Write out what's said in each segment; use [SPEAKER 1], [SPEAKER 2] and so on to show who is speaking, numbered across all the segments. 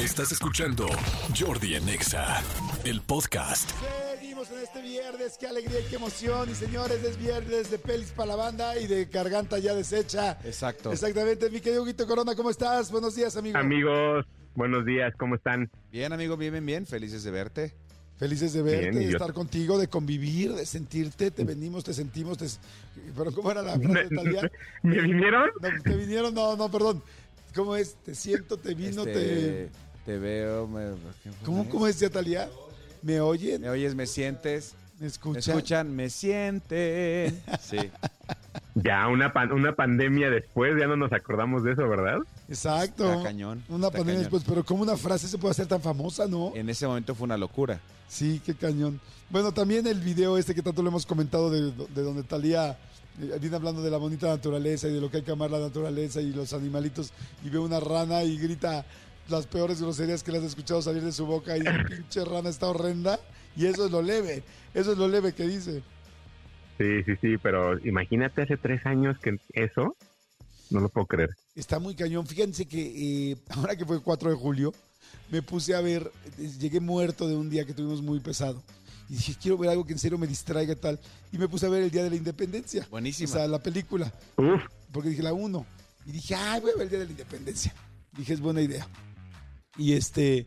[SPEAKER 1] Estás escuchando Jordi en Exa, el podcast.
[SPEAKER 2] Seguimos en este viernes, qué alegría y qué emoción. Y señores, es viernes de pelis para la banda y de garganta ya deshecha.
[SPEAKER 3] Exacto.
[SPEAKER 2] Exactamente. Mi querido Huguito Corona, ¿cómo estás? Buenos días, amigo.
[SPEAKER 4] Amigos, buenos días, ¿cómo están?
[SPEAKER 3] Bien, amigo, bien, bien, bien. Felices de verte.
[SPEAKER 2] Felices de verte,
[SPEAKER 4] Bien,
[SPEAKER 2] de
[SPEAKER 4] yo-
[SPEAKER 2] estar contigo, de convivir, de sentirte. Te venimos, te sentimos. Te... Pero ¿cómo era la frase de Talía?
[SPEAKER 4] ¿Me vinieron?
[SPEAKER 2] No, te vinieron, no, no, perdón. ¿Cómo es? Te siento, te vino,
[SPEAKER 3] Este,
[SPEAKER 2] te...
[SPEAKER 3] te veo. Me,
[SPEAKER 2] ¿Cómo, ¿Cómo decía Talía? ¿Me oyen?
[SPEAKER 3] ¿Me oyes? ¿Me sientes?
[SPEAKER 2] ¿Me
[SPEAKER 3] ¿Me
[SPEAKER 2] escuchan?
[SPEAKER 3] escuchan? ¿Me sienten? Sí.
[SPEAKER 4] Ya, una, pan- una pandemia después, ya no nos acordamos de eso, ¿verdad?
[SPEAKER 2] Exacto.
[SPEAKER 3] Está cañón,
[SPEAKER 2] Una
[SPEAKER 3] está
[SPEAKER 2] pandemia
[SPEAKER 3] cañón.
[SPEAKER 2] después, pero ¿cómo una frase se puede hacer tan famosa, no?
[SPEAKER 3] En ese momento fue una locura.
[SPEAKER 2] Sí, qué cañón. Bueno, también el video este que tanto lo hemos comentado de, de donde Talía eh, viene hablando de la bonita naturaleza y de lo que hay que amar la naturaleza y los animalitos y ve una rana y grita las peores groserías que le has escuchado salir de su boca y dice, pinche rana está horrenda y eso es lo leve, eso es lo leve que dice.
[SPEAKER 4] Sí, sí, sí, pero imagínate hace tres años que eso, no lo puedo creer.
[SPEAKER 2] Está muy cañón. Fíjense que eh, ahora que fue 4 de julio, me puse a ver, llegué muerto de un día que tuvimos muy pesado. Y dije, quiero ver algo que en serio me distraiga y tal. Y me puse a ver el Día de la Independencia.
[SPEAKER 3] Buenísima.
[SPEAKER 2] O sea, la película.
[SPEAKER 4] Uf,
[SPEAKER 2] Porque dije la 1. Y dije, ay, voy a ver el Día de la Independencia. Dije, es buena idea. Y este,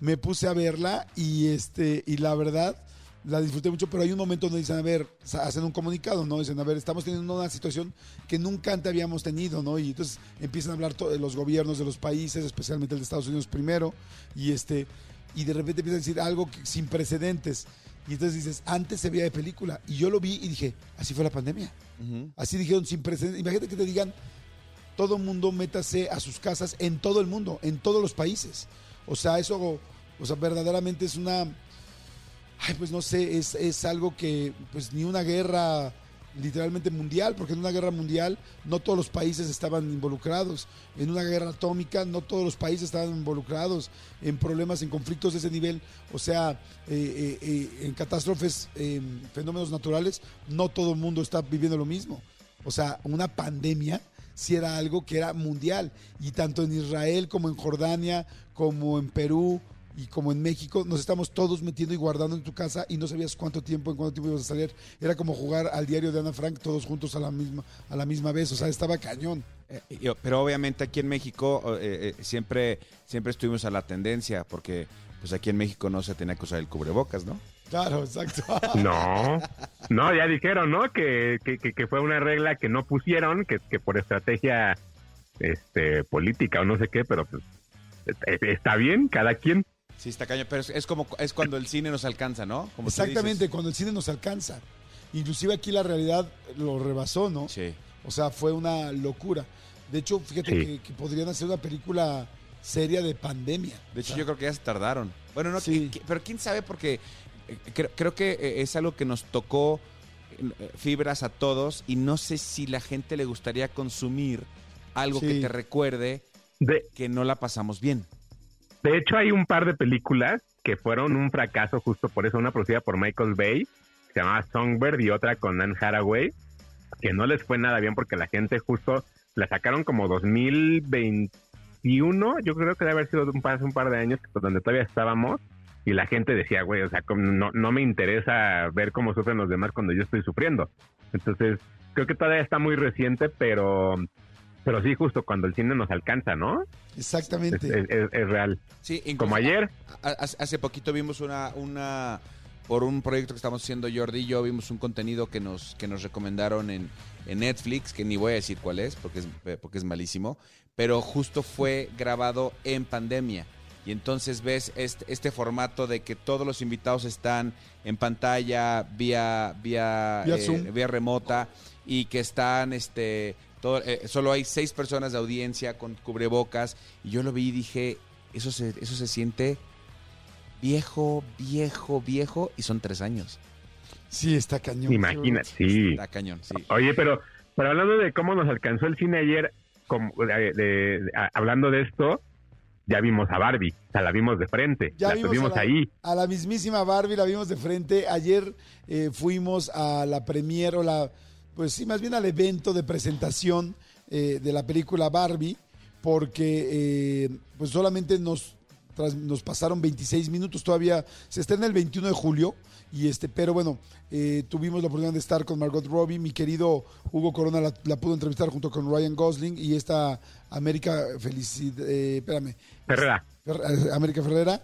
[SPEAKER 2] me puse a verla y este, y la verdad, la disfruté mucho, pero hay un momento donde dicen, a ver, hacen un comunicado, ¿no? Dicen, a ver, estamos teniendo una situación que nunca antes habíamos tenido, ¿no? Y entonces empiezan a hablar de los gobiernos de los países, especialmente el de Estados Unidos primero, y este, y de repente empiezan a decir algo que- sin precedentes. Y entonces dices, antes se veía de película. Y yo lo vi y dije, así fue la pandemia. Así dijeron sin precedentes. Imagínate que te digan, todo mundo métase a sus casas en todo el mundo, en todos los países. O sea, eso, o sea, verdaderamente es una, ay, pues no sé, es, es algo que, pues ni una guerra literalmente mundial, porque en una guerra mundial no todos los países estaban involucrados. En una guerra atómica no todos los países estaban involucrados. En problemas, en conflictos de ese nivel, o sea, eh, eh, eh, en catástrofes, en fenómenos naturales, no todo el mundo está viviendo lo mismo. O sea, una pandemia si era algo que era mundial. Y tanto en Israel como en Jordania, como en Perú y como en México, nos estamos todos metiendo y guardando en tu casa y no sabías cuánto tiempo, en cuánto tiempo ibas a salir. Era como jugar al diario de Ana Frank todos juntos a la misma, a la misma vez. O sea, estaba cañón.
[SPEAKER 3] Eh, pero obviamente aquí en México eh, eh, siempre, siempre estuvimos a la tendencia, porque pues aquí en México no se tenía que usar el cubrebocas, ¿no?
[SPEAKER 2] Claro, exacto.
[SPEAKER 4] no, no, ya dijeron, ¿no? Que, que, que- que fue una regla que no pusieron, que, que por estrategia este, política o no sé qué, pero pues eh, está bien, cada quien.
[SPEAKER 3] Sí, está cañón, pero es, como es cuando el cine nos alcanza, ¿no? Como
[SPEAKER 2] Exactamente,
[SPEAKER 3] dices.
[SPEAKER 2] cuando el cine nos alcanza. Inclusive aquí la realidad lo rebasó, ¿no?
[SPEAKER 3] Sí.
[SPEAKER 2] O sea, fue una locura. De hecho, fíjate
[SPEAKER 4] Sí.
[SPEAKER 2] que, que podrían hacer una película seria de pandemia.
[SPEAKER 3] De hecho,
[SPEAKER 2] O sea,
[SPEAKER 3] yo creo que ya se tardaron. Bueno, no,
[SPEAKER 2] Sí.
[SPEAKER 3] que- que- pero quién sabe porque eh, creo, creo que eh, es algo que nos tocó eh, fibras a todos y no sé si la gente le gustaría consumir algo que te recuerde
[SPEAKER 4] De,
[SPEAKER 3] que no la pasamos bien.
[SPEAKER 4] De hecho, hay un par de películas que fueron un fracaso justo por eso, una producida por Michael Bay, que se llamaba Songbird y otra con Anne Hathaway, que no les fue nada bien porque la gente justo la sacaron como 2021, yo creo que debe haber sido un par, hace un par de años, donde todavía estábamos, y la gente decía, güey, o sea, como no, no me interesa ver cómo sufren los demás cuando yo estoy sufriendo. Entonces, creo que todavía está muy reciente, pero... Pero sí, justo cuando el cine nos alcanza, ¿no?
[SPEAKER 2] Exactamente.
[SPEAKER 4] es- es- es real.
[SPEAKER 3] Sí, incluso
[SPEAKER 4] Como ayer.
[SPEAKER 3] hace poquito vimos una, una, por un proyecto que estamos haciendo Jordi y yo, vimos un contenido que nos, que nos recomendaron en, en Netflix, que ni voy a decir cuál es, porque es, porque es malísimo, pero justo fue grabado en pandemia. Y entonces ves este, este formato de que todos los invitados están en pantalla vía, vía,
[SPEAKER 2] Vía
[SPEAKER 3] eh,
[SPEAKER 2] Zoom.
[SPEAKER 3] vía remota y que están este todo, eh, solo hay seis personas de audiencia con cubrebocas y yo lo vi y dije eso se eso se siente viejo viejo viejo y son tres años
[SPEAKER 2] Sí, está cañón.
[SPEAKER 4] Imagínate, sí.
[SPEAKER 3] está cañón sí
[SPEAKER 4] Oye, pero, pero hablando de cómo nos alcanzó el cine ayer, como, de- de- de- a- hablando de esto, ya vimos a Barbie, o sea, la vimos de frente,
[SPEAKER 2] Ya
[SPEAKER 4] la
[SPEAKER 2] vimos
[SPEAKER 4] tuvimos
[SPEAKER 2] a la,
[SPEAKER 4] ahí.
[SPEAKER 2] a la mismísima Barbie, la vimos de frente. Ayer eh, fuimos a la premier o la, pues sí, más bien al evento de presentación eh, de la película Barbie, porque eh, pues solamente nos tras- nos pasaron 26 minutos, todavía se estrena el 21 de julio, y este, pero bueno, eh, tuvimos la oportunidad de estar con Margot Robbie, mi querido Hugo Corona la, la pudo entrevistar junto con Ryan Gosling y esta América Felicidad, eh, espérame,
[SPEAKER 4] Ferrera.
[SPEAKER 2] Fer- eh, América Ferrera.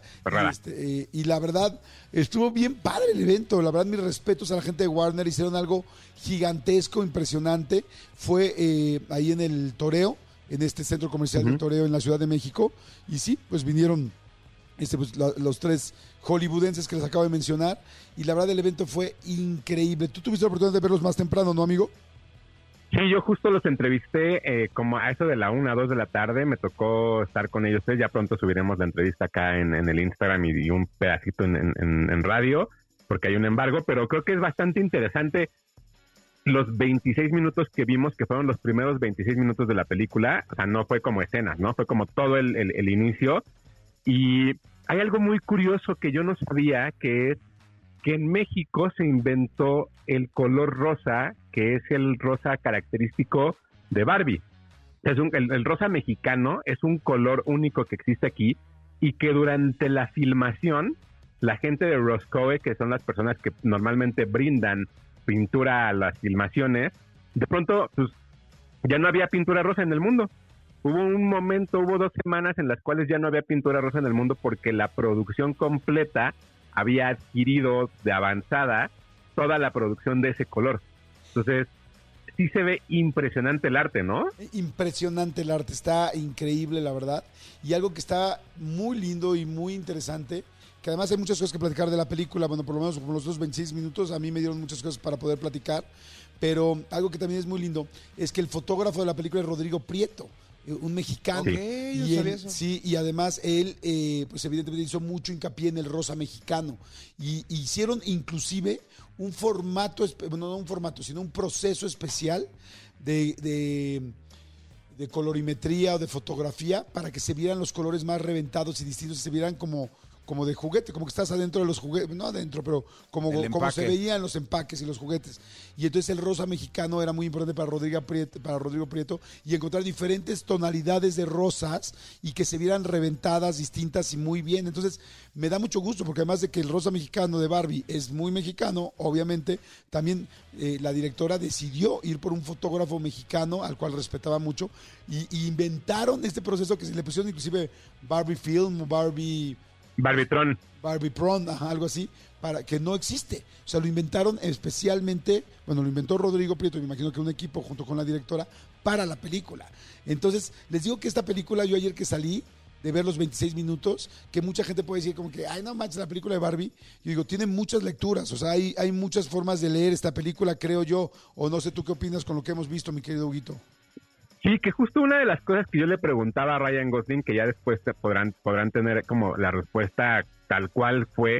[SPEAKER 2] Este, eh, y la verdad, estuvo bien padre el evento. La verdad, mis respetos a la gente de Warner. Hicieron algo gigantesco, impresionante. Fue eh, ahí en el Toreo, en este centro comercial del Toreo en la Ciudad de México. Y sí, pues vinieron este, pues, los tres hollywoodenses que les acabo de mencionar. Y la verdad, el evento fue increíble. Tú tuviste la oportunidad de verlos más temprano, ¿no, amigo?
[SPEAKER 4] Sí, yo justo los entrevisté eh, como a eso de la una, dos de la tarde. Me tocó estar con ellos. Ya pronto subiremos la entrevista acá en, el Instagram y, un pedacito en, radio, porque hay un embargo. Pero creo que es bastante interesante los 26 minutos que vimos, que fueron los primeros 26 minutos de la película. O sea, no fue como escenas, ¿no? Fue como todo el inicio. Y hay algo muy curioso que yo no sabía, que es que en México se inventó el color rosa, que es el rosa característico de Barbie. Es un- el, rosa mexicano es un color único que existe aquí y que durante la filmación, la gente de Roscoe, que son las personas que normalmente brindan pintura a las filmaciones, de pronto pues, ya no había pintura rosa en el mundo. Hubo un momento, hubo dos semanas en las cuales ya no había pintura rosa en el mundo porque la producción completa había adquirido de avanzada toda la producción de ese color. Entonces, sí se ve impresionante el arte, ¿no?
[SPEAKER 2] Impresionante el arte, está increíble la verdad. Y algo que está muy lindo y muy interesante, que además hay muchas cosas que platicar de la película, bueno, por lo menos por los dos 26 minutos a mí me dieron muchas cosas para poder platicar, pero algo que también es muy lindo es que el fotógrafo de la película es Rodrigo Prieto, un mexicano.
[SPEAKER 3] No
[SPEAKER 2] y él-
[SPEAKER 3] eso.
[SPEAKER 2] sí, y además él, eh, pues evidentemente hizo mucho hincapié en el rosa mexicano. Y hicieron inclusive un formato, bueno, no un formato, sino un proceso especial de, de, de colorimetría o de fotografía para que se vieran los colores más reventados y distintos y se vieran como, como de juguete, como que estás adentro de los juguetes, no adentro, pero como, como se veían los empaques y los juguetes. Y entonces el rosa mexicano era muy importante para Rodrigo Prieto, para Rodrigo Prieto y encontrar diferentes tonalidades de rosas y que se vieran reventadas, distintas y muy bien. Entonces me da mucho gusto porque además de que el rosa mexicano de Barbie es muy mexicano, obviamente, también eh, la directora decidió ir por un fotógrafo mexicano al cual respetaba mucho y, y inventaron este proceso que se le pusieron inclusive Barbie Film o Barbie...
[SPEAKER 4] Barbitron.
[SPEAKER 2] Ajá, algo así, para que no existe. O sea, lo inventaron especialmente, bueno, lo inventó Rodrigo Prieto, me imagino que un equipo junto con la directora, para la película. Entonces, les digo que esta película, yo ayer que salí de ver los 26 minutos, que mucha gente puede decir como que, ay, no manches, la película de Barbie, yo digo, tiene muchas lecturas, o sea, hay, hay muchas formas de leer esta película, creo yo, o no sé tú qué opinas con lo que hemos visto, mi querido Huguito.
[SPEAKER 4] Sí, que justo una de las cosas que yo le preguntaba a Ryan Gosling, que ya después podrán, podrán tener como la respuesta tal cual fue,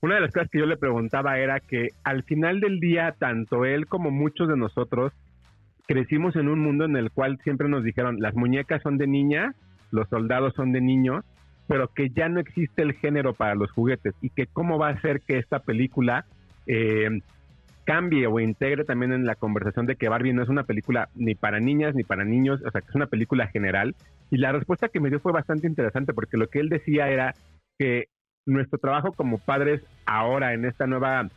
[SPEAKER 4] una de las cosas que yo le preguntaba era que al final del día, tanto él como muchos de nosotros crecimos en un mundo en el cual siempre nos dijeron, las muñecas son de niñas, los soldados son de niños, pero que ya no existe el género para los juguetes y que cómo va a ser que esta película eh, cambie o integre también en la conversación de que Barbie no es una película ni para niñas ni para niños, o sea, que es una película general. Y la respuesta que me dio fue bastante interesante porque lo que él decía era que nuestro trabajo como padres ahora en esta nueva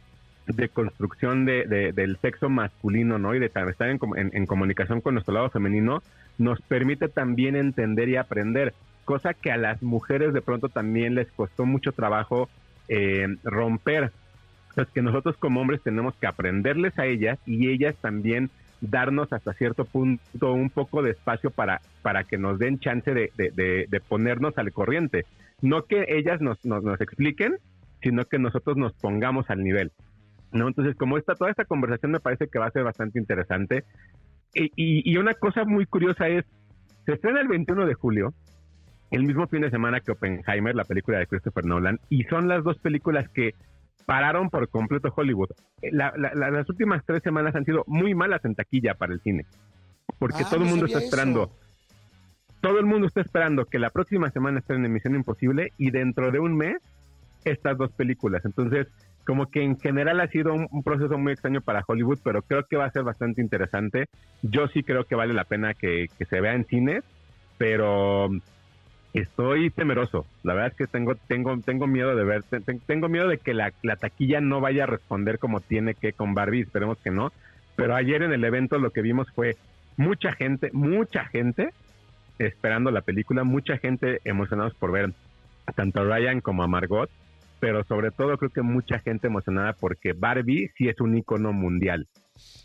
[SPEAKER 4] deconstrucción de, de- del sexo masculino, ¿no? Y de estar en, en comunicación con nuestro lado femenino, nos permite también entender y aprender, cosa que a las mujeres de pronto también les costó mucho trabajo eh, romper. Que nosotros como hombres tenemos que aprenderles a ellas y ellas también darnos hasta cierto punto un poco de espacio para, para que nos den chance de, de- de- de ponernos al corriente. No que ellas nos, nos, nos expliquen, sino que nosotros nos pongamos al nivel. ¿no? Entonces, como esta, toda esta conversación me parece que va a ser bastante interesante. Y, y- y una cosa muy curiosa es, se estrena el 21 de julio, el mismo fin de semana que Oppenheimer, la película de Christopher Nolan, y son las dos películas que pararon por completo Hollywood. La- la- la- las últimas tres semanas han sido muy malas en taquilla para el cine, porque
[SPEAKER 2] Ah,
[SPEAKER 4] todo el mundo está esperando.
[SPEAKER 2] eso.
[SPEAKER 4] Todo el mundo está esperando que la próxima semana estén en Misión Imposible y dentro de un mes estas dos películas. Entonces, como que en general ha sido un, un proceso muy extraño para Hollywood, pero creo que va a ser bastante interesante. Yo sí creo que vale la pena que, que se vea en cines, pero estoy temeroso. La verdad es que tengo, tengo, tengo miedo de ver, te- te- tengo miedo de que la, la taquilla no vaya a responder como tiene que con Barbie, esperemos que no. Pero ayer en el evento lo que vimos fue mucha gente, mucha gente esperando la película, mucha gente emocionados por ver tanto a Ryan como a Margot, pero sobre todo creo que mucha gente emocionada porque Barbie sí es un icono mundial.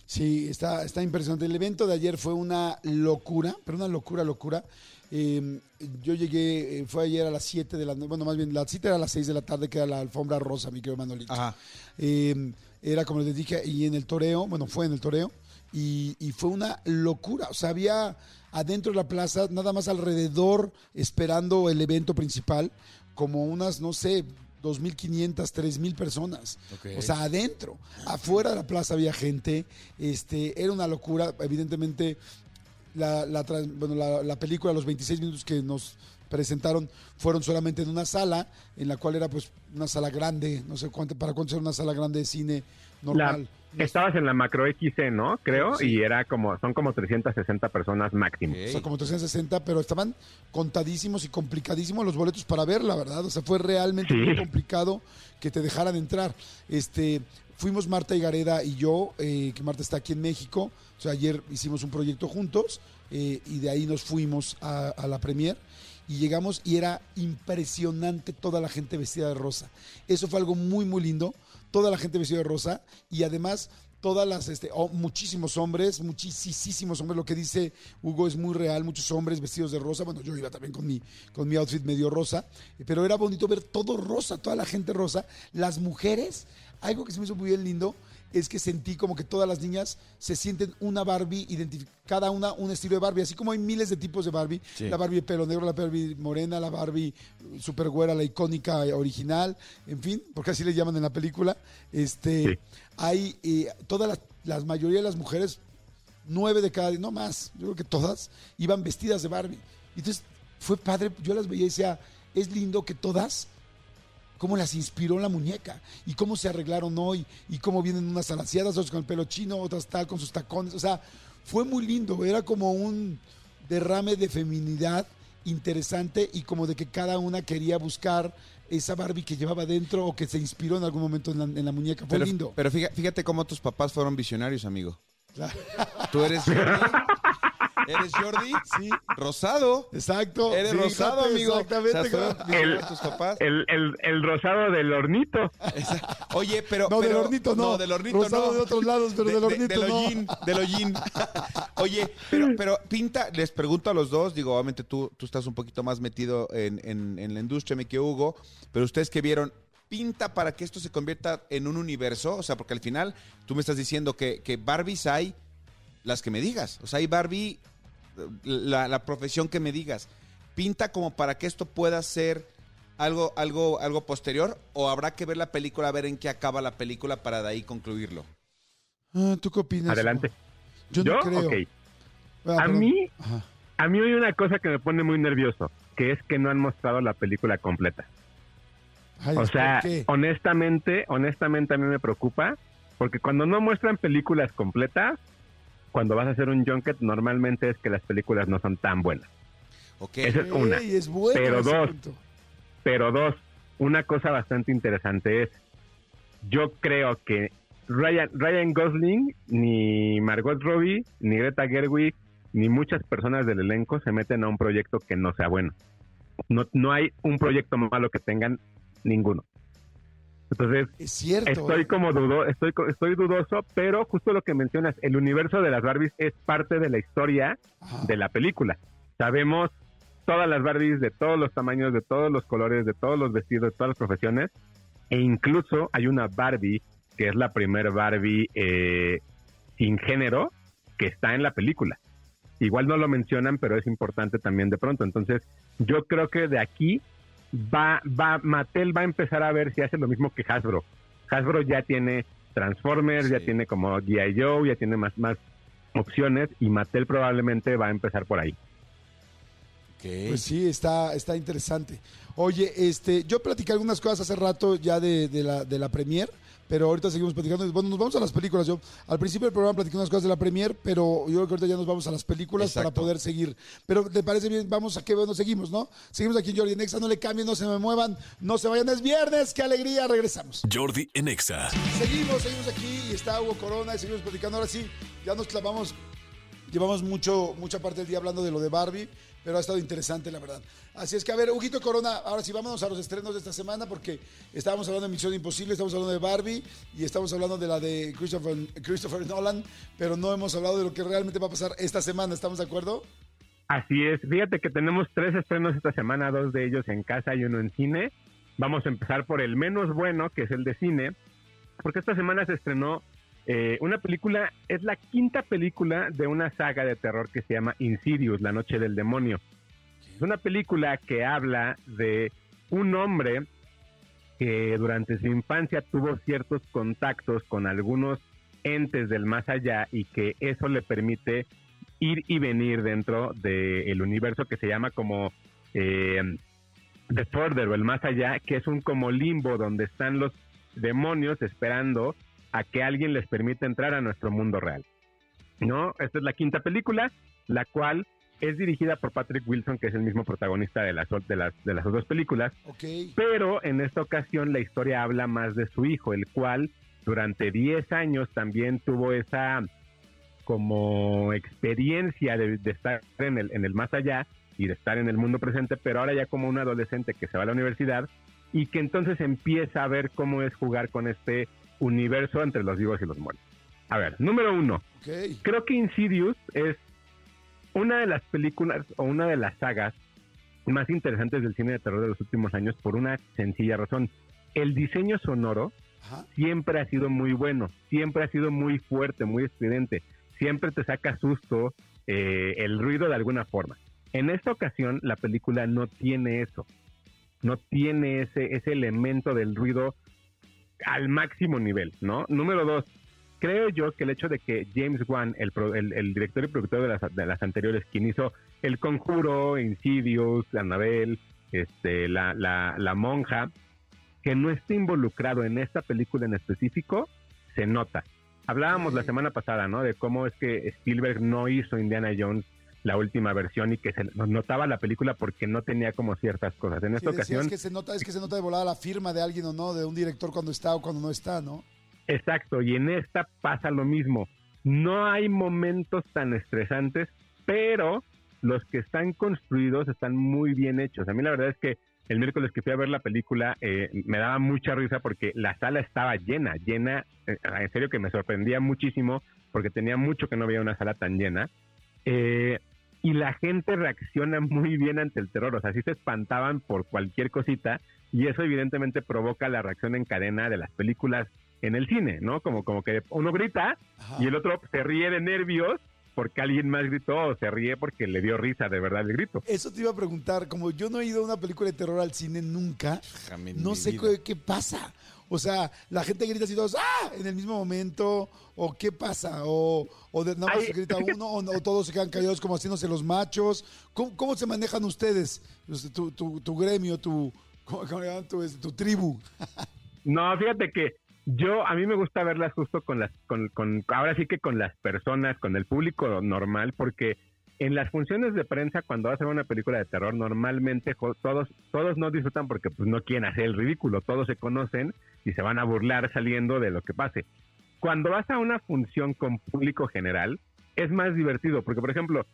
[SPEAKER 2] Sí, está, está impresionante. El evento de ayer fue una locura, pero una locura, locura. Eh, yo llegué, eh, fue ayer a las 7 de la noche, bueno, más bien la cita era a las 6 de la tarde, que era la alfombra rosa, mi querido Manolito.
[SPEAKER 3] Ajá.
[SPEAKER 2] Eh, era como les dije, y en el toreo, bueno, fue en el toreo, y, y fue una locura. O sea, había adentro de la plaza, nada más alrededor, esperando el evento principal, como unas, no sé, 2.500, 3.000 personas. O sea, adentro. Afuera de la plaza había gente. Este, era una locura. Evidentemente, la, la, bueno, la, la película, los 26 minutos que nos presentaron fueron solamente en una sala, en la cual era pues una sala grande, no sé cuánto, para cuánto era una sala grande de cine normal.
[SPEAKER 4] Estabas en la macro XC, ¿no? Creo,
[SPEAKER 2] Sí.
[SPEAKER 4] y era como, son como 360 personas máximo.
[SPEAKER 3] Ok.
[SPEAKER 2] O sea, como 360, pero estaban contadísimos y complicadísimos los boletos para ver, la verdad. O sea, fue realmente
[SPEAKER 4] Sí.
[SPEAKER 2] muy complicado que te dejaran entrar. Este, fuimos Marta y Gareda y yo, eh, que Marta está aquí en México. O sea, ayer hicimos un proyecto juntos eh, y de ahí nos fuimos a, a la premier y llegamos y era impresionante toda la gente vestida de rosa. Eso fue algo muy, muy lindo. Toda la gente vestida de rosa y además todas las, este, oh, muchísimos hombres, muchísimos hombres, lo que dice Hugo es muy real, muchos hombres vestidos de rosa, bueno, yo iba también con mi, con mi outfit medio rosa, pero era bonito ver todo rosa, toda la gente rosa, las mujeres, algo que se me hizo muy bien lindo, es que sentí como que todas las niñas se sienten una Barbie, cada una un estilo de Barbie, así como hay miles de tipos de Barbie,
[SPEAKER 3] Sí.
[SPEAKER 2] la Barbie de pelo negro, la Barbie morena, la Barbie super güera, la icónica eh, original, en fin, porque así le llaman en la película, este,
[SPEAKER 4] Sí.
[SPEAKER 2] hay eh, todas las, las mayoría de las mujeres, nueve de cada, no más, yo creo que todas, iban vestidas de Barbie. Entonces fue padre, yo las veía y decía, es lindo que todas, cómo las inspiró la muñeca y cómo se arreglaron hoy y cómo vienen unas alaciadas, otras con el pelo chino, otras tal con sus tacones. O sea, fue muy lindo, era como un derrame de feminidad interesante y como de que cada una quería buscar esa Barbie que llevaba dentro o que se inspiró en algún momento en la, en la muñeca. Fue
[SPEAKER 3] Pero,
[SPEAKER 2] lindo.
[SPEAKER 3] pero fíjate, fíjate cómo tus papás fueron visionarios, amigo.
[SPEAKER 2] Claro.
[SPEAKER 3] Tú eres. ¿Eres Jordi?
[SPEAKER 2] Sí.
[SPEAKER 3] Rosado.
[SPEAKER 2] Exacto.
[SPEAKER 3] Eres
[SPEAKER 2] Fíjate,
[SPEAKER 3] rosado, amigo.
[SPEAKER 2] Exactamente.
[SPEAKER 3] O sea, visionarios tus papás.
[SPEAKER 4] El, el, el rosado del hornito.
[SPEAKER 3] Oye, pero.
[SPEAKER 2] No, del hornito no.
[SPEAKER 3] del hornito
[SPEAKER 2] Rosado
[SPEAKER 3] no.
[SPEAKER 2] de otros lados, pero del hornito
[SPEAKER 3] del
[SPEAKER 2] no.
[SPEAKER 3] hollín, del hollín. Oye, pero, pero pinta, les pregunto a los dos, digo, obviamente tú, tú estás un poquito más metido en, en- en la industria, me que Hugo, pero ustedes que vieron, ¿pinta para que esto se convierta en un universo? O sea, porque al final tú me estás diciendo que, que Barbies hay las que me digas. O sea, hay Barbie, la, la profesión que me digas. ¿Pinta como para que esto pueda ser algo, algo, algo posterior? ¿O habrá que ver la película, a ver en qué acaba la película para de ahí concluirlo?
[SPEAKER 2] Ah, ¿Tú qué opinas?
[SPEAKER 4] Adelante.
[SPEAKER 2] Yo no creo.
[SPEAKER 4] Ok.
[SPEAKER 2] Ah,
[SPEAKER 4] A mí,
[SPEAKER 2] Ajá.
[SPEAKER 4] a mí hay una cosa que me pone muy nervioso, que es que no han mostrado la película completa.
[SPEAKER 2] Ay,
[SPEAKER 4] O
[SPEAKER 2] ¿por
[SPEAKER 4] sea, honestamente, honestamente a mí me preocupa, porque cuando no muestran películas completas, cuando vas a hacer un junket, normalmente es que las películas no son tan buenas.
[SPEAKER 3] Ok.
[SPEAKER 4] Esa es una.
[SPEAKER 2] Ey, es bueno
[SPEAKER 4] Pero dos.
[SPEAKER 2] punto.
[SPEAKER 4] Pero dos, una cosa bastante interesante es, yo creo que Ryan, Ryan Gosling, ni Margot Robbie, ni Greta Gerwig, ni muchas personas del elenco se meten a un proyecto que no sea bueno. No, no hay un proyecto malo que tengan ninguno. Entonces,
[SPEAKER 2] Es cierto.
[SPEAKER 4] estoy
[SPEAKER 2] ¿eh?
[SPEAKER 4] como dudo, estoy, estoy dudoso, pero justo lo que mencionas, el universo de las Barbies es parte de la historia
[SPEAKER 2] Ajá.
[SPEAKER 4] de la película. Sabemos todas las Barbies de todos los tamaños, de todos los colores, de todos los vestidos, de todas las profesiones. E incluso hay una Barbie, que es la primer Barbie eh, sin género, que está en la película. Igual no lo mencionan, pero es importante también de pronto. Entonces, yo creo que de aquí va, va, Mattel va a empezar a ver si hace lo mismo que Hasbro. Hasbro ya tiene Transformers, ya tiene como G.I. Joe, ya tiene más, más opciones y Mattel probablemente va a empezar por ahí.
[SPEAKER 3] ok.
[SPEAKER 2] Pues sí, está, está interesante. Oye, este, yo platicé algunas cosas hace rato ya de, de la, de la premier, pero ahorita seguimos platicando. Bueno, nos vamos a las películas. Yo al principio del programa platicé unas cosas de la premier, pero yo creo que ahorita ya nos vamos a las películas para poder seguir. Pero ¿te parece bien? Vamos a qué bueno seguimos, ¿no? Seguimos aquí en Jordi Nexa, no le cambien, no se me muevan, no se vayan, es viernes, qué alegría, regresamos.
[SPEAKER 1] Jordi en Exa.
[SPEAKER 2] Seguimos, seguimos aquí y está Hugo Corona y seguimos platicando. Ahora sí, ya nos clavamos, llevamos mucho, mucha parte del día hablando de lo de Barbie, pero ha estado interesante, la verdad. Así es que, a ver, Huguito Corona, ahora sí, vámonos a los estrenos de esta semana porque estábamos hablando de Misión Imposible, estamos hablando de Barbie y estamos hablando de la de Christopher, Christopher Nolan, pero no hemos hablado de lo que realmente va a pasar esta semana, ¿estamos de acuerdo?
[SPEAKER 4] Así es, fíjate que tenemos tres estrenos esta semana, dos de ellos en casa y uno en cine. Vamos a empezar por el menos bueno, que es el de cine, porque esta semana se estrenó eh, una película, es la quinta película de una saga de terror que se llama Insidious, La Noche del Demonio. Es una película que habla de un hombre que durante su infancia tuvo ciertos contactos con algunos entes del más allá y que eso le permite ir y venir dentro del universo que se llama como eh, The Further o el más allá, que es un como limbo donde están los demonios esperando a que alguien les permita entrar a nuestro mundo real. ¿No? Esta es la quinta película, la cual es dirigida por Patrick Wilson, que es el mismo protagonista de las, de las, de las dos películas, pero en esta ocasión la historia habla más de su hijo, el cual durante 10 años también tuvo esa como experiencia de, de estar en el, en el más allá y de estar en el mundo presente, pero ahora ya como un adolescente que se va a la universidad y que entonces empieza a ver cómo es jugar con este universo entre los vivos y los muertos. A ver, número uno, creo que Insidious es una de las películas o una de las sagas más interesantes del cine de terror de los últimos años por una sencilla razón. El diseño sonoro
[SPEAKER 2] Ajá.
[SPEAKER 4] siempre ha sido muy bueno, siempre ha sido muy fuerte, muy estridente, siempre te saca susto eh, el ruido de alguna forma. En esta ocasión la película no tiene eso, no tiene ese, ese elemento del ruido al máximo nivel, ¿no? Número dos, creo yo que el hecho de que James Wan, el, pro- el, el director y productor de las, de las anteriores, quien hizo El Conjuro, Insidious, Annabelle, este, la, la, la monja, que no esté involucrado en esta película en específico, se nota. Hablábamos la semana pasada, ¿no? De cómo es que Spielberg no hizo Indiana Jones la última versión y que se notaba la película porque no tenía como ciertas cosas. En esta ocasión,
[SPEAKER 2] que se nota, es que se nota de volada la firma de alguien o no, de un director cuando está o cuando no está, ¿no?
[SPEAKER 4] Exacto, y en esta pasa lo mismo. No hay momentos tan estresantes, pero los que están construidos están muy bien hechos. A mí la verdad es que el miércoles que fui a ver la película eh, me daba mucha risa porque la sala estaba llena, llena, eh, en serio que me sorprendía muchísimo porque tenía mucho que no veía una sala tan llena. Eh, y la gente reacciona muy bien ante el terror, o sea, sí se espantaban por cualquier cosita y eso evidentemente provoca la reacción en cadena de las películas en el cine, ¿no? Como, como que uno grita
[SPEAKER 2] Ajá.
[SPEAKER 4] y el otro se ríe de nervios porque alguien más gritó o se ríe porque le dio risa de verdad el grito.
[SPEAKER 2] Eso te iba a preguntar, como yo no he ido a una película de terror al cine nunca, no sé qué pasa. O sea, la gente grita así todos, ¡ah! en el mismo momento, o qué pasa, o, o de, nada más
[SPEAKER 4] Ay.
[SPEAKER 2] grita uno, o, o todos se quedan callados como haciéndose los machos. ¿Cómo, cómo se manejan ustedes? Tu, tu, tu gremio, tu, tu, este, tu tribu.
[SPEAKER 4] No, fíjate que yo, a mí me gusta verlas justo con las, con, con, ahora sí que con las personas, con el público normal, porque en las funciones de prensa, cuando ver una película de terror, normalmente todos, todos no disfrutan porque pues no quieren hacer el ridículo, todos se conocen y se van a burlar saliendo de lo que pase. Cuando vas a una función con público general, es más divertido, porque por ejemplo,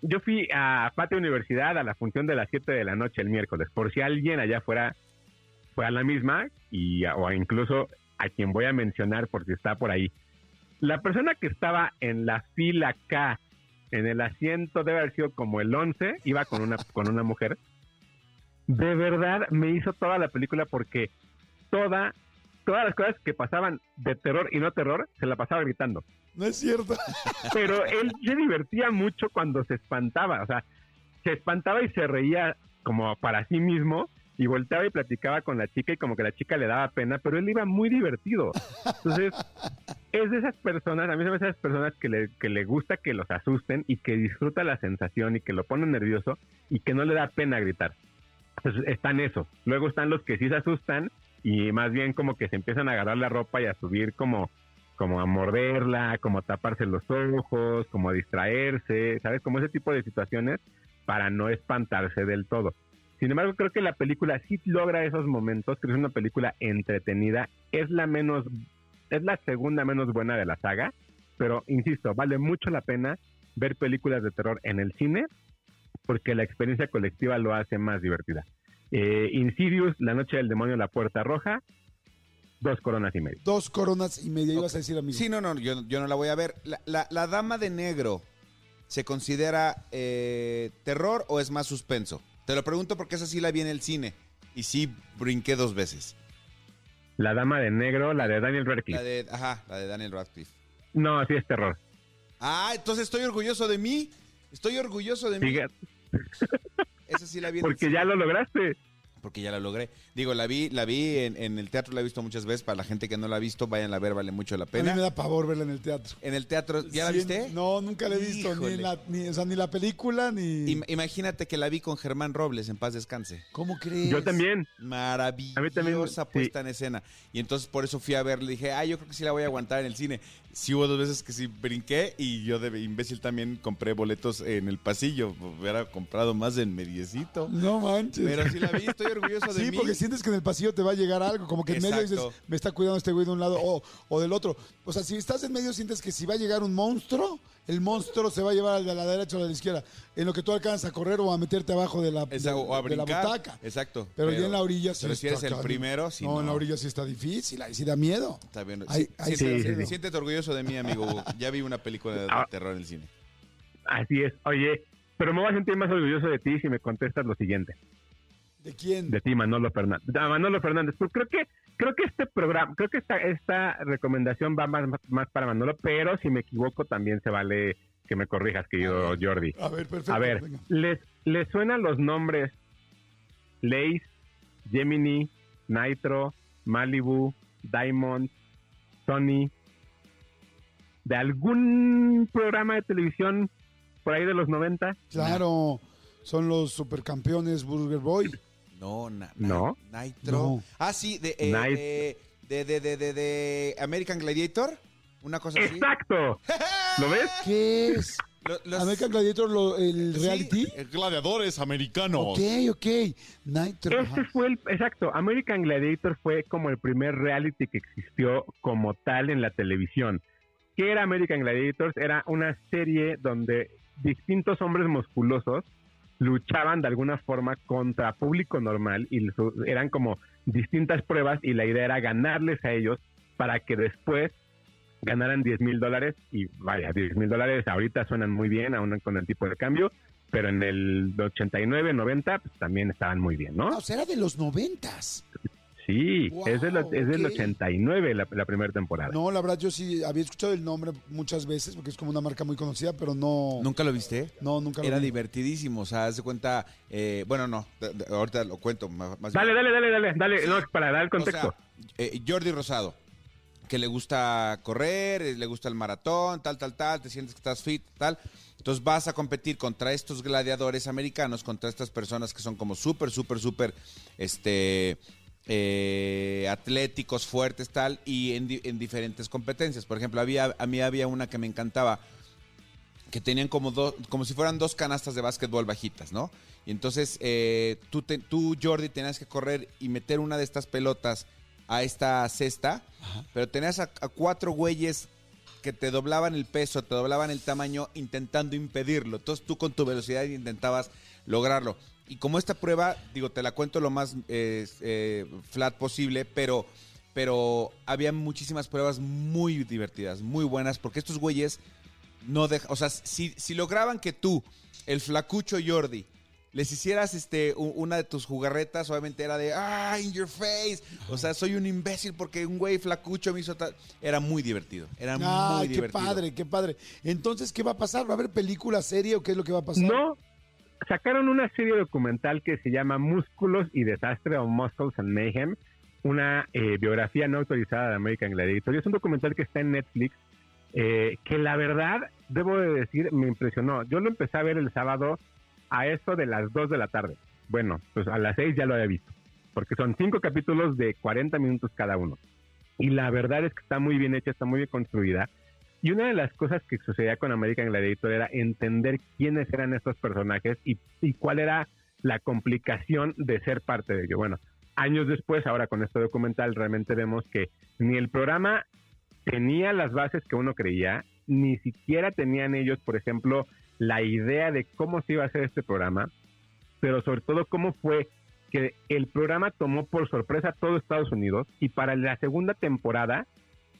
[SPEAKER 4] yo fui a Patio Universidad a la función de las 7 de la noche el miércoles, por si alguien allá fuera fue a la misma y o incluso a quien voy a mencionar por si está por ahí. La persona que estaba en la fila K, en el asiento debe haber sido como el 11, iba con una con una mujer. De verdad me hizo toda la película porque toda todas las cosas que pasaban de terror y no terror se la pasaba gritando
[SPEAKER 2] No es cierto.
[SPEAKER 4] pero él se divertía mucho cuando se espantaba, o sea, se espantaba y se reía como para sí mismo y volteaba y platicaba con la chica y como que la chica le daba pena, pero él iba muy divertido. Entonces, es de esas personas, a mí son esas personas que le, que le gusta que los asusten y que disfruta la sensación y que lo ponen nervioso y que no le da pena gritar. Entonces, están esos. Luego están los que sí se asustan y más bien como que se empiezan a agarrar la ropa y a subir como como a morderla, como a taparse los ojos, como a distraerse, ¿sabes? Como ese tipo de situaciones para no espantarse del todo. Sin embargo, creo que la película sí logra esos momentos, creo que es una película entretenida, es la menos, es la segunda menos buena de la saga, pero insisto, vale mucho la pena ver películas de terror en el cine porque la experiencia colectiva lo hace más divertida. Eh, Insidious, La Noche del Demonio, La Puerta Roja, dos coronas y media.
[SPEAKER 2] Dos coronas y media, ibas a decir, amigo.
[SPEAKER 3] Sí, no, no, yo, yo no la voy a ver. La, la- la Dama de Negro, ¿se considera eh, terror o es más suspenso? Te lo pregunto porque esa sí la vi en el cine y sí brinqué dos veces.
[SPEAKER 4] La Dama de Negro, la de Daniel Radcliffe.
[SPEAKER 3] La de, ajá, la de Daniel Radcliffe.
[SPEAKER 4] No, sí es terror.
[SPEAKER 3] Ah, entonces estoy orgulloso de mí. Estoy orgulloso de mí.
[SPEAKER 4] Fíjate,
[SPEAKER 3] Esa sí la vi
[SPEAKER 4] porque ya lo lograste.
[SPEAKER 3] Porque ya la logré. Digo, la vi, la vi en, en el teatro, la he visto muchas veces. Para la gente que no la ha visto, vayan a ver, vale mucho la
[SPEAKER 2] A mí
[SPEAKER 3] pena.
[SPEAKER 2] me da pavor verla en el teatro.
[SPEAKER 3] En el teatro, ¿ya la viste?
[SPEAKER 2] No, nunca la he visto. Ni, la, ni, o sea, ni la película, ni...
[SPEAKER 3] Im- imagínate que la vi con Germán Robles, en paz descanse.
[SPEAKER 2] ¿Cómo crees?
[SPEAKER 4] Yo también.
[SPEAKER 3] Maravillosa
[SPEAKER 4] A mí también, sí.
[SPEAKER 3] puesta en escena. Y entonces por eso fui a ver, le dije, ah, yo creo que sí la voy a aguantar en el cine. Sí hubo dos veces que sí brinqué y yo de imbécil también compré boletos en el pasillo. Hubiera comprado más en mediecito.
[SPEAKER 2] No manches.
[SPEAKER 3] Pero sí la vi, estoy orgulloso de
[SPEAKER 2] Sí,
[SPEAKER 3] mí.
[SPEAKER 2] porque sientes que en el pasillo te va a llegar algo, como que en medio dices, me está cuidando este güey de un lado o, o del otro. O sea, si estás en medio sientes que si va a llegar un monstruo, el monstruo se va a llevar al de la derecha o a la izquierda, en lo que tú alcanzas a correr o a meterte abajo de la, de,
[SPEAKER 3] o a
[SPEAKER 2] de la
[SPEAKER 3] brincar.
[SPEAKER 2] butaca.
[SPEAKER 3] Exacto.
[SPEAKER 2] Pero, ya en la orilla sí
[SPEAKER 3] Pero si eres el primero, sí.
[SPEAKER 2] no, en la orilla sí está difícil, ahí sí da miedo.
[SPEAKER 3] Está bien.
[SPEAKER 2] Ahí-
[SPEAKER 3] Sí,
[SPEAKER 2] ahí
[SPEAKER 3] siéntete,
[SPEAKER 4] sí, sí, sí.
[SPEAKER 3] siéntete orgulloso de mí, amigo. Hugo. Ya vi una película de, de
[SPEAKER 4] Ah.
[SPEAKER 3] terror en el cine.
[SPEAKER 4] Así es. Oye, pero me voy a sentir más orgulloso de ti si me contestas lo siguiente.
[SPEAKER 2] ¿De quién?
[SPEAKER 4] De ti, Manolo Fernández. Ah, Manolo Fernández. Pues creo que creo que este programa, creo que esta, esta recomendación va más, más para Manolo, pero si me equivoco también se vale que me corrijas, querido Jordi.
[SPEAKER 2] A ver, perfecto.
[SPEAKER 4] A ver,
[SPEAKER 2] venga.
[SPEAKER 4] ¿les, ¿les suenan los nombres Lace, Gemini, Nitro, Malibu, Diamond, Sony, de algún programa de televisión por ahí de los 90?
[SPEAKER 2] Claro, son los supercampeones Burger Boy.
[SPEAKER 3] No, na-
[SPEAKER 4] No.
[SPEAKER 3] na- Nitro.
[SPEAKER 2] No.
[SPEAKER 3] Ah, sí, de, eh,
[SPEAKER 4] Night.
[SPEAKER 3] eh, de, de, de, de, de American Gladiator. Una cosa así.
[SPEAKER 4] ¡Exacto! ¿Lo ves?
[SPEAKER 2] ¿Qué es?
[SPEAKER 3] Lo- los-
[SPEAKER 2] American Gladiator, lo- el
[SPEAKER 3] Sí,
[SPEAKER 2] reality.
[SPEAKER 3] eh, gladiadores americanos.
[SPEAKER 2] Ok, ok. Nitro.
[SPEAKER 4] Este
[SPEAKER 2] ajá.
[SPEAKER 4] fue el, exacto, American Gladiator fue como el primer reality que existió como tal en la televisión. ¿Qué era American Gladiators? Era una serie donde distintos hombres musculosos luchaban de alguna forma contra público normal y eran como distintas pruebas y la idea era ganarles a ellos para que después ganaran 10 mil dólares y vaya, 10 mil dólares ahorita suenan muy bien aún con el tipo de cambio, pero en el 89, 90 pues, también estaban muy bien, ¿no?
[SPEAKER 2] O sea, era de los noventas.
[SPEAKER 4] Sí,
[SPEAKER 2] Wow,
[SPEAKER 4] es del, es del
[SPEAKER 2] ok.
[SPEAKER 4] 89 la, la primera temporada.
[SPEAKER 2] No, la verdad, yo sí había escuchado el nombre muchas veces porque es como una marca muy conocida, pero no.
[SPEAKER 3] ¿Nunca lo viste?
[SPEAKER 2] No, nunca lo
[SPEAKER 3] Era
[SPEAKER 2] vi.
[SPEAKER 3] divertidísimo, o sea, haz de cuenta, eh, bueno, no, de- de- ahorita lo cuento más, más
[SPEAKER 4] Dale,
[SPEAKER 3] bien.
[SPEAKER 4] dale, dale, dale, dale, no, para dar el
[SPEAKER 3] O
[SPEAKER 4] contexto.
[SPEAKER 3] sea, eh, Jordi Rosado, que le gusta correr, eh, le gusta el maratón, tal, tal, tal, te sientes que estás fit, tal. Entonces vas a competir contra estos gladiadores americanos, contra estas personas que son como súper, súper, súper, este, eh, atléticos, fuertes, tal, y en, di- en diferentes competencias. Por ejemplo, había, a mí había una que me encantaba, que tenían como dos, como si fueran dos canastas de básquetbol bajitas, ¿no? Y entonces eh, tú, te- tú, Jordi, tenías que correr y meter una de estas pelotas a esta cesta, pero tenías a, a cuatro güeyes que te doblaban el peso, te doblaban el tamaño intentando impedirlo. Entonces tú con tu velocidad intentabas lograrlo. Y como esta prueba, digo, te la cuento lo más eh, eh, flat posible, pero, pero había muchísimas pruebas muy divertidas, muy buenas, porque estos güeyes no deja, o sea, si, si lograban que tú, el flacucho Jordi, les hicieras este una de tus jugarretas, obviamente era de ah, in your face. O sea, soy un imbécil porque un güey flacucho me hizo tal. Era muy divertido. Era
[SPEAKER 2] Ay,
[SPEAKER 3] muy
[SPEAKER 2] qué
[SPEAKER 3] divertido.
[SPEAKER 2] padre, qué padre. Entonces, ¿qué va a pasar? ¿Va a haber película, serie o qué es lo que va a pasar?
[SPEAKER 4] No, sacaron una serie documental que se llama Músculos y Desastre o Muscles and Mayhem, una eh, biografía no autorizada de American Gladiator. Es un documental que está en Netflix, eh, que la verdad, debo de decir, me impresionó. Yo lo empecé a ver el sábado a eso de las 2 de la tarde. Bueno, pues a las 6 ya lo había visto. porque son cinco capítulos de 40 minutos cada uno. Y la verdad es que está muy bien hecha, está muy bien construida. Y una de las cosas que sucedía con American Gladiator era entender quiénes eran estos personajes y, y cuál era la complicación de ser parte de ello. Bueno, años después, ahora con este documental, realmente vemos que ni el programa tenía las bases que uno creía, ni siquiera tenían ellos, por ejemplo, la idea de cómo se iba a hacer este programa, pero sobre todo cómo fue que el programa tomó por sorpresa a todo Estados Unidos y para la segunda temporada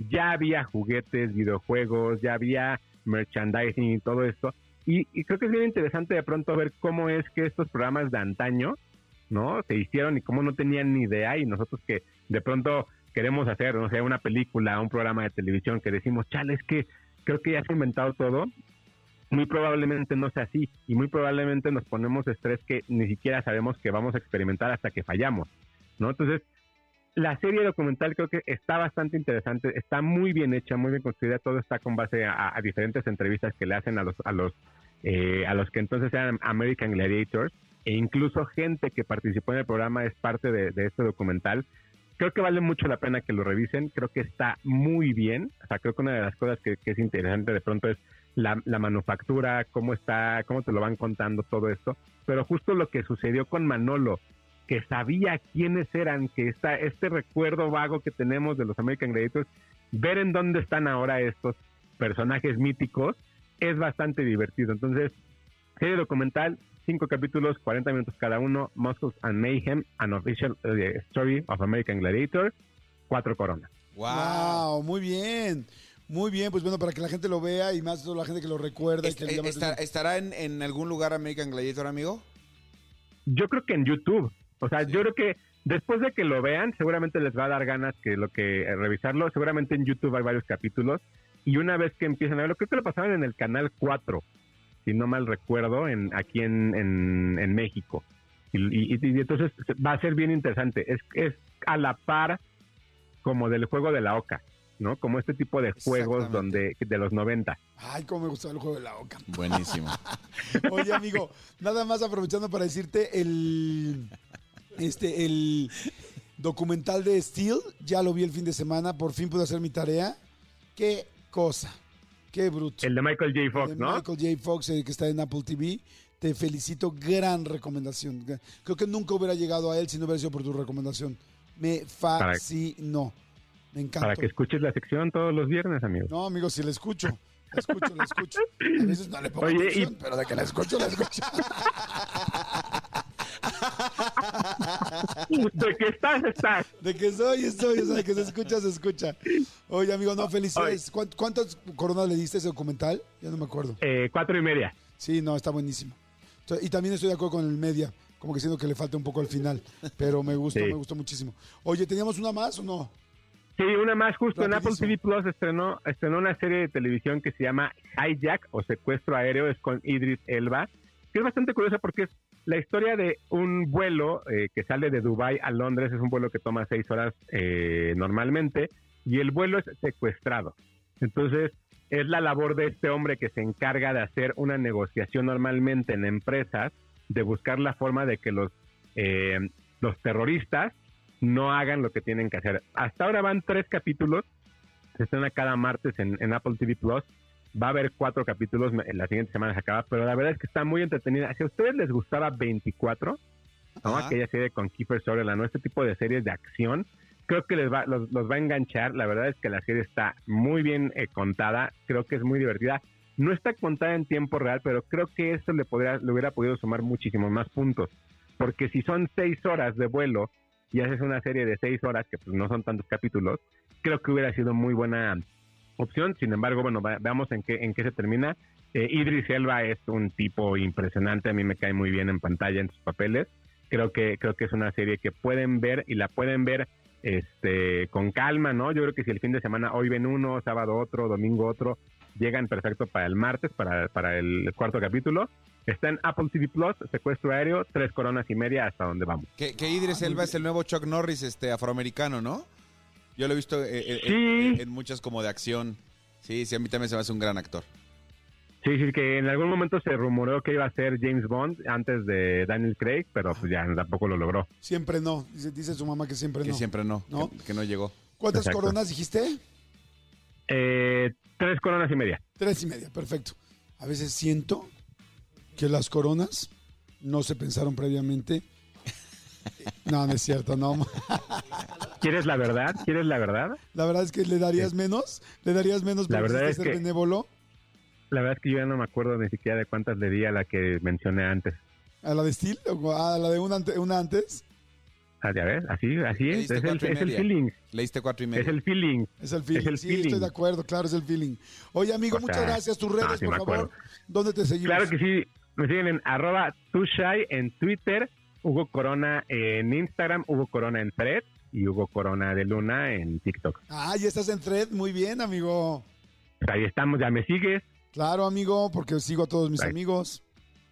[SPEAKER 4] ya había juguetes, videojuegos, ya había merchandising y todo esto. Y, y creo que es bien interesante de pronto ver cómo es que estos programas de antaño, ¿no? Se hicieron y cómo no tenían ni idea y nosotros que de pronto queremos hacer, no sé, una película, un programa de televisión que decimos, chale, es que creo que ya se inventado todo, muy probablemente no sea así y muy probablemente nos ponemos estrés que ni siquiera sabemos que vamos a experimentar hasta que fallamos, ¿no? Entonces, la serie documental creo que está bastante interesante, está muy bien hecha, muy bien construida, todo está con base a, a diferentes entrevistas que le hacen a los a los eh, a los que entonces eran American Gladiators e incluso gente que participó en el programa es parte de, este documental. Creo que vale mucho la pena que lo revisen, creo que está muy bien, o sea, creo que una de las cosas que, que es interesante de pronto es la, la, manufactura, cómo está, cómo te lo van contando todo esto, pero justo lo que sucedió con Manolo, que sabía quiénes eran, que está este recuerdo vago que tenemos de los American Gladiators, ver en dónde están ahora estos personajes míticos es bastante divertido. Entonces, serie documental, cinco capítulos, 40 minutos cada uno, Muscles and Mayhem, An Official uh, Story of American Gladiator, cuatro coronas.
[SPEAKER 2] Wow. wow, muy bien. Muy bien, pues bueno, para que la gente lo vea y más toda la gente que lo recuerda. Y que
[SPEAKER 3] está, ¿Estará en, en, algún lugar American Gladiator, amigo?
[SPEAKER 4] Yo creo que en YouTube. O sea, sí. yo creo que después de que lo vean, seguramente les va a dar ganas que lo que eh, revisarlo. Seguramente en YouTube hay varios capítulos. Y una vez que empiezan a verlo, creo que lo pasaban en el canal 4 si no mal recuerdo, en, aquí en, en, en México. Y, y, y, entonces va a ser bien interesante. Es, es a la par como del juego de la OCA, ¿no? Como este tipo de juegos donde de los 90.
[SPEAKER 2] Ay, cómo me gustó el juego de la OCA.
[SPEAKER 3] Buenísimo.
[SPEAKER 2] Oye, amigo, nada más aprovechando para decirte el este el documental de Steel, ya lo vi el fin de semana, por fin pude hacer mi tarea. Qué cosa. Qué bruto.
[SPEAKER 4] El de Michael J. Fox,
[SPEAKER 2] de
[SPEAKER 4] ¿no?
[SPEAKER 2] Michael J. Fox, el que está en Apple TV. Te felicito, gran recomendación. Creo que nunca hubiera llegado a él si no hubiera sido por tu recomendación. Me fascinó. Me encanta.
[SPEAKER 4] Para que escuches la sección todos los viernes, amigo.
[SPEAKER 2] No, amigo, si la escucho. La escucho, la escucho. A veces no le pongo Oye, atención, y... pero de que la escucho, la escucho.
[SPEAKER 4] de que estás, estás.
[SPEAKER 2] De que soy, estoy. O sea, de que se escucha, se escucha. Oye, amigo, no, felicidades. ¿Cuántas, ¿Cuántas coronas le diste a ese documental? Ya no me acuerdo.
[SPEAKER 4] Eh, cuatro y media.
[SPEAKER 2] Sí, no, está buenísimo. Y también estoy de acuerdo con el media. Como que siento que le falta un poco al final. Pero me gustó, sí. me gustó muchísimo. Oye, ¿teníamos una más o no?
[SPEAKER 4] Sí, una más justo en Apple TV Plus estrenó, estrenó una serie de televisión que se llama Hijack o Secuestro Aéreo, es con Idris Elba, que es bastante curiosa porque es la historia de un vuelo eh, que sale de Dubai a Londres, es un vuelo que toma seis horas eh, normalmente, y el vuelo es secuestrado. Entonces, es la labor de este hombre que se encarga de hacer una negociación normalmente en empresas, de buscar la forma de que los, eh, los terroristas no hagan lo que tienen que hacer. Hasta ahora van tres capítulos, se estrena cada martes en, en Apple TV Plus. Va a haber cuatro capítulos, en la siguiente semana se acaba, pero la verdad es que está muy entretenida. Si a ustedes les gustaba 24, ¿no? aquella serie con Kiefer Sutherland, ¿no? este tipo de series de acción, creo que les va, los, los, va a enganchar. La verdad es que la serie está muy bien eh, contada, creo que es muy divertida. No está contada en tiempo real, pero creo que esto le, podría, le hubiera podido sumar muchísimos más puntos. Porque si son seis horas de vuelo y haces una serie de seis horas, que pues no son tantos capítulos, creo que hubiera sido muy buena opción. Sin embargo, bueno, veamos en qué, en qué se termina. Eh, Idris Elba es un tipo impresionante, a mí me cae muy bien en pantalla en sus papeles. Creo que, creo que es una serie que pueden ver y la pueden ver este con calma, ¿no? Yo creo que si el fin de semana hoy ven uno, sábado otro, domingo otro, llegan perfecto para el martes, para, para el cuarto capítulo. Está en Apple TV Plus, secuestro aéreo, tres coronas y media hasta donde vamos.
[SPEAKER 3] Que, que Idris Elba es el nuevo Chuck Norris, este afroamericano, ¿no? Yo lo he visto eh, eh,
[SPEAKER 4] sí.
[SPEAKER 3] en, en, muchas como de acción. Sí, sí, a mí también se me hace un gran actor.
[SPEAKER 4] Sí, sí, que en algún momento se rumoreó que iba a ser James Bond antes de Daniel Craig, pero pues ya tampoco lo logró.
[SPEAKER 2] Siempre no. Dice, dice su mamá que siempre
[SPEAKER 3] Que
[SPEAKER 2] no.
[SPEAKER 3] siempre no,
[SPEAKER 2] ¿No?
[SPEAKER 3] Que, que no llegó.
[SPEAKER 2] ¿Cuántas
[SPEAKER 4] Exacto.
[SPEAKER 2] coronas dijiste?
[SPEAKER 4] Eh, tres coronas y media.
[SPEAKER 2] Tres y media, perfecto. A veces siento que las coronas no se pensaron previamente. No, no es cierto, no.
[SPEAKER 4] ¿Quieres la verdad? ¿Quieres la verdad?
[SPEAKER 2] La verdad es que le darías menos, le darías menos
[SPEAKER 4] La verdad es
[SPEAKER 2] ser
[SPEAKER 4] que-
[SPEAKER 2] benévolo
[SPEAKER 4] La verdad es que yo ya no me acuerdo ni siquiera de cuántas le di a la que mencioné antes.
[SPEAKER 2] a la de Steel o a la de una, ante- una antes.
[SPEAKER 4] Ah, ya ves, así, así es. Es el, es feeling.
[SPEAKER 3] Leíste cuatro y medio.
[SPEAKER 4] Es el feeling.
[SPEAKER 2] Es el feeling.
[SPEAKER 4] el
[SPEAKER 2] sí,
[SPEAKER 4] feeling.
[SPEAKER 2] estoy de acuerdo, claro, es el feeling. Oye, amigo,
[SPEAKER 4] O
[SPEAKER 2] muchas gracias. Tus
[SPEAKER 4] no,
[SPEAKER 2] redes,
[SPEAKER 4] sí
[SPEAKER 2] por favor.
[SPEAKER 4] acuerdo.
[SPEAKER 2] ¿Dónde te seguimos?
[SPEAKER 4] Claro que sí. Me siguen en arroba tushai en Twitter, Hugo Corona en Instagram, Hugo Corona en Thread y Hugo Corona de Luna en TikTok.
[SPEAKER 2] Ah, ya estás en thread. Muy bien, amigo.
[SPEAKER 4] Pues ahí estamos, ya me sigues.
[SPEAKER 2] Claro, amigo, porque sigo a todos mis
[SPEAKER 4] Ahí.
[SPEAKER 2] amigos.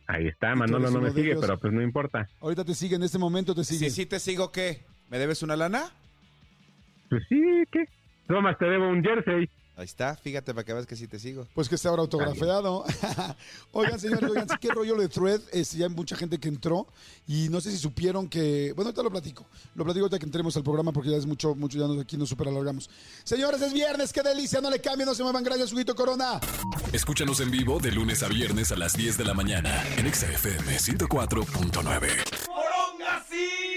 [SPEAKER 4] Ahí está, Manolo no me sigue,
[SPEAKER 2] ellos.
[SPEAKER 4] pero pues no importa.
[SPEAKER 2] Ahorita te sigue, en este momento te sigue.
[SPEAKER 3] Si sí te sigo, ¿qué? ¿Me debes una lana?
[SPEAKER 4] Pues sí, ¿qué? Tomás, te debo un jersey.
[SPEAKER 3] Ahí está, fíjate para que veas que sí te sigo.
[SPEAKER 2] Pues que esté ahora autografiado. oigan, señores, oigan, sí, qué rollo de Thread. Es, ya hay mucha gente que entró y no sé si supieron que. Bueno, ahorita lo platico. Lo platico ahorita que entremos al programa porque ya es mucho, mucho, ya nos, aquí nos super alargamos. Señores, es viernes, qué delicia, no le cambien, no se muevan. Gracias, Huguito Corona.
[SPEAKER 1] Escúchanos en vivo de lunes a viernes a las 10 de la mañana en Exa FM 104.9.